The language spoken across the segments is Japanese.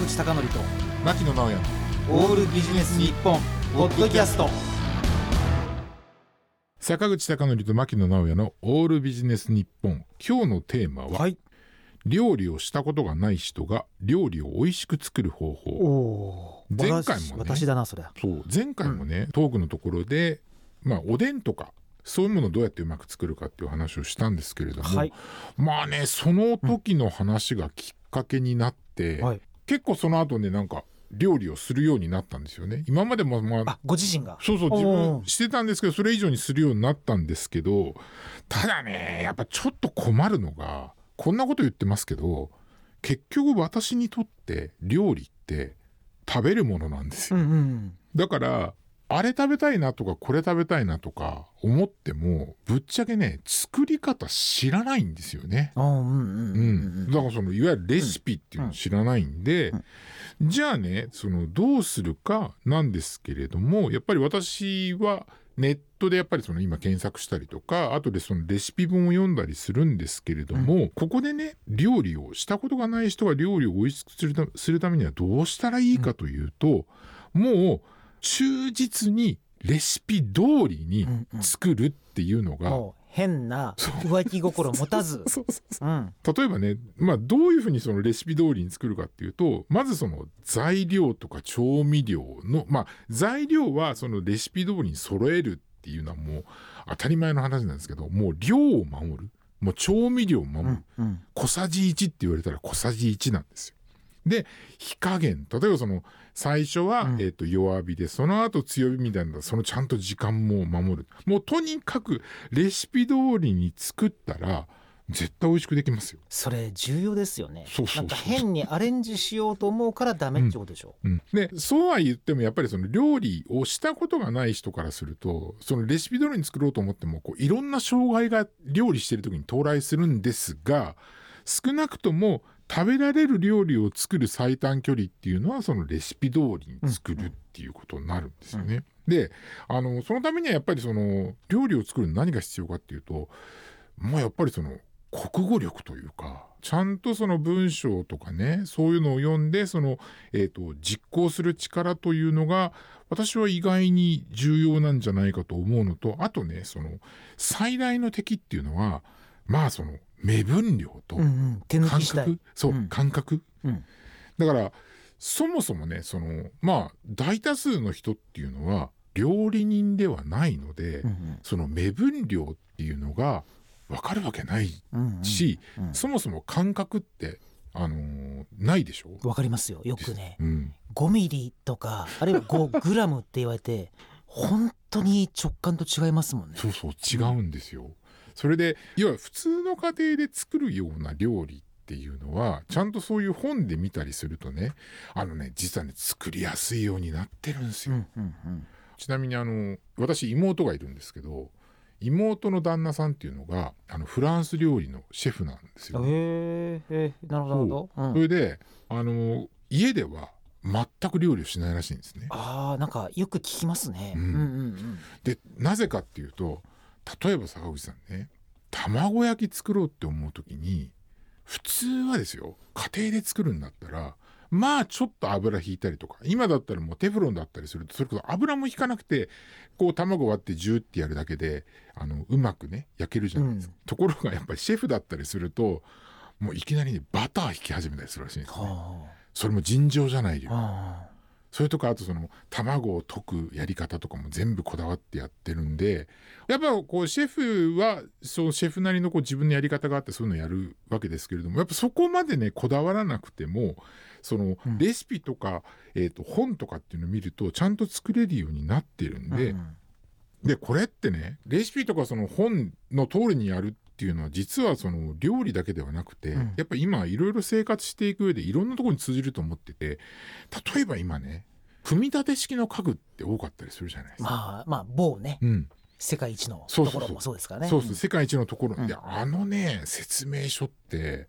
口貴教と牧野直哉オールビジネス日本ポッドキャスト。坂口孝則と牧野直哉のオールビジネス日本。今日のテーマは、はい。料理をしたことがない人が料理を美味しく作る方お法。お前回もね私だなそれそう前回もね、トークのところでまあおでんとかそういうものをどうやってうまく作るかっていう話をしたんですけれども、はい。まあねその時の話がきっかけになって、はい結構その後ねなんか料理をするようになったんですよね。今までもまああご自身が？そうそう自分してたんですけどそれ以上にするようになったんですけどただねやっぱちょっと困るのがこんなこと言ってますけど結局私にとって料理って食べるものなんですよ。うんうん。だからあれ食べたいなとかこれ食べたいなとか思ってもぶっちゃけね作り方知らないんですよね。あうんうんうんだからそのいわゆるレシピっていうのを知らないんで、じゃあねそのどうするかなんですけれどもやっぱり私はネットでやっぱりその今検索したりとか後でそのレシピ本を読んだりするんですけれども、ここでね料理をしたことがない人が料理を美味しくするためにはどうしたらいいかというと、もう忠実にレシピ通りに作るっていうのが、もう変な浮気心持たず。例えばね、まあ、どういうふうにそのレシピ通りに作るかっていうとまずその材料とか調味料のまあ材料はそのレシピ通りに揃えるっていうのはもう当たり前の話なんですけどもう量を守る。もう調味料を守る、うん小さじ1って言われたら小さじ1なんですよ。で火加減。例えばその最初は、うん。えー、と弱火でその後強火みたいなそのちゃんと時間も守る。もうとにかくレシピ通りに作ったら絶対美味しくできますよ。それ重要ですよね。なんか変にアレンジしようと思うからダメってことでしょ。うん、でそうは言ってもやっぱりその料理をしたことがない人からするとそのレシピ通りに作ろうと思ってもこういろんな障害が料理してる時に到来するんですが少なくとも食べられる料理を作る最短距離っていうのはそのレシピ通りに作るっていうことになるんですよね。であのそのためにはやっぱりその料理を作るのに何が必要かっていうともうやっぱりその国語力というかちゃんとその文章とかねそういうのを読んでその、えー、と実行する力というのが私は意外に重要なんじゃないかと思うのとあとねその最大の敵っていうのはまあその目分量とうんうん手抜感きしたい。覚、そう、うん。感覚。うん。だからそもそもねそのまあ大多数の人っていうのは料理人ではないので、うんその目分量っていうのが分かるわけないうんうんし、うん。そもそも感覚って、あのーないでしょ、わかりますよよくね。うん、5ミリとかあるいは5グラムって言われて本当に直感と違いますもんね。そうそう違うんですよ。それで要は普通の家庭で作るような料理っていうのはちゃんとそういう本で見たりするとねあのね実はね作りやすいようになってるんですよ。うんうんうんちなみにあの私妹がいるんですけど妹の旦那さんっていうのがあのフランス料理のシェフなんですよ。へえへえなるほどなるほど、うんそれであの家では全く料理をしないらしいんですね。あーなんかよく聞きますね、うんうんうんうんでなぜかっていうと例えば坂口さんね卵焼き作ろうって思う時に普通はですよ家庭で作るんだったらまあちょっと油引いたりとか今だったらもうテフロンだったりするとそれこそ油も引かなくてこう卵割ってジューってやるだけであのうまくね焼けるじゃないですか、ところがやっぱりシェフだったりするともういきなりねバター引き始めたりするらしいんですね。はそれも尋常じゃない量。ああそれとかあとその卵を溶くやり方とかも全部こだわってやってるんでやっぱこうシェフはそのシェフなりのこう自分のやり方があってそういうのやるわけですけれどもやっぱそこまでねこだわらなくてもそのうん。レシピとか、えー、と本とかっていうのを見るとちゃんと作れるようになってるんで、うんうん。でこれってねレシピとかその本の通りにやるっていうのは実はその料理だけではなくて、うん。やっぱ今いろいろ生活していく上でいろんなところに通じると思ってて例えば今ね組み立て式の家具って多かったりするじゃないですか。まあまあ某ね。うん、世界一のところもそうですからね。そうそう世界一のところ、うん。であのね説明書って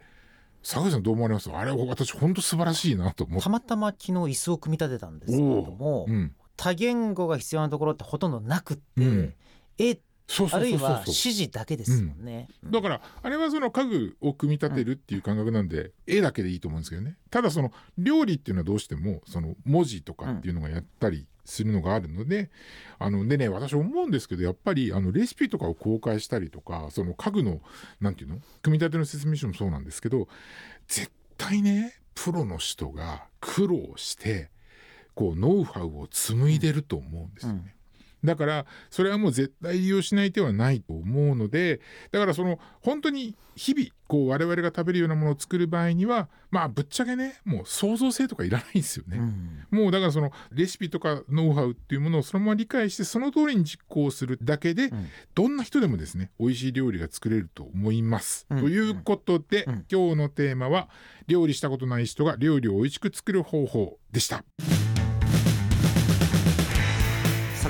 坂口さんどう思われます？あれ私本当素晴らしいなと思って。た。またま昨日椅子を組み立てたんですけれども、う。ん。多言語が必要なところってほとんどなくって、うん。えっそうそあるいうそうそう。は指示だけですもんね、うん。だからあれはその家具を組み立てるっていう感覚なんで、絵だけでいいと思うんですけどね。ただその料理っていうのはどうしてもその文字とかっていうのがやったりするのがあるので、あのでね私思うんですけどやっぱりあのレシピとかを公開したりとかその家具のなんていうの？組み立ての説明書もそうなんですけど絶対ねプロの人が苦労してこうノウハウを紡いでると思うんですよね。だからそれはもう絶対利用しない手はないと思うのでだからその本当に日々こう我々が食べるようなものを作る場合にはまあぶっちゃけねもう創造性とかいらないんですよね。うんもうだからそのレシピとかノウハウっていうものをそのまま理解してその通りに実行するだけで、んどんな人でもですね美味しい料理が作れると思います。うんということで、うん今日のテーマは料理したことない人が料理を美味しく作る方法でした。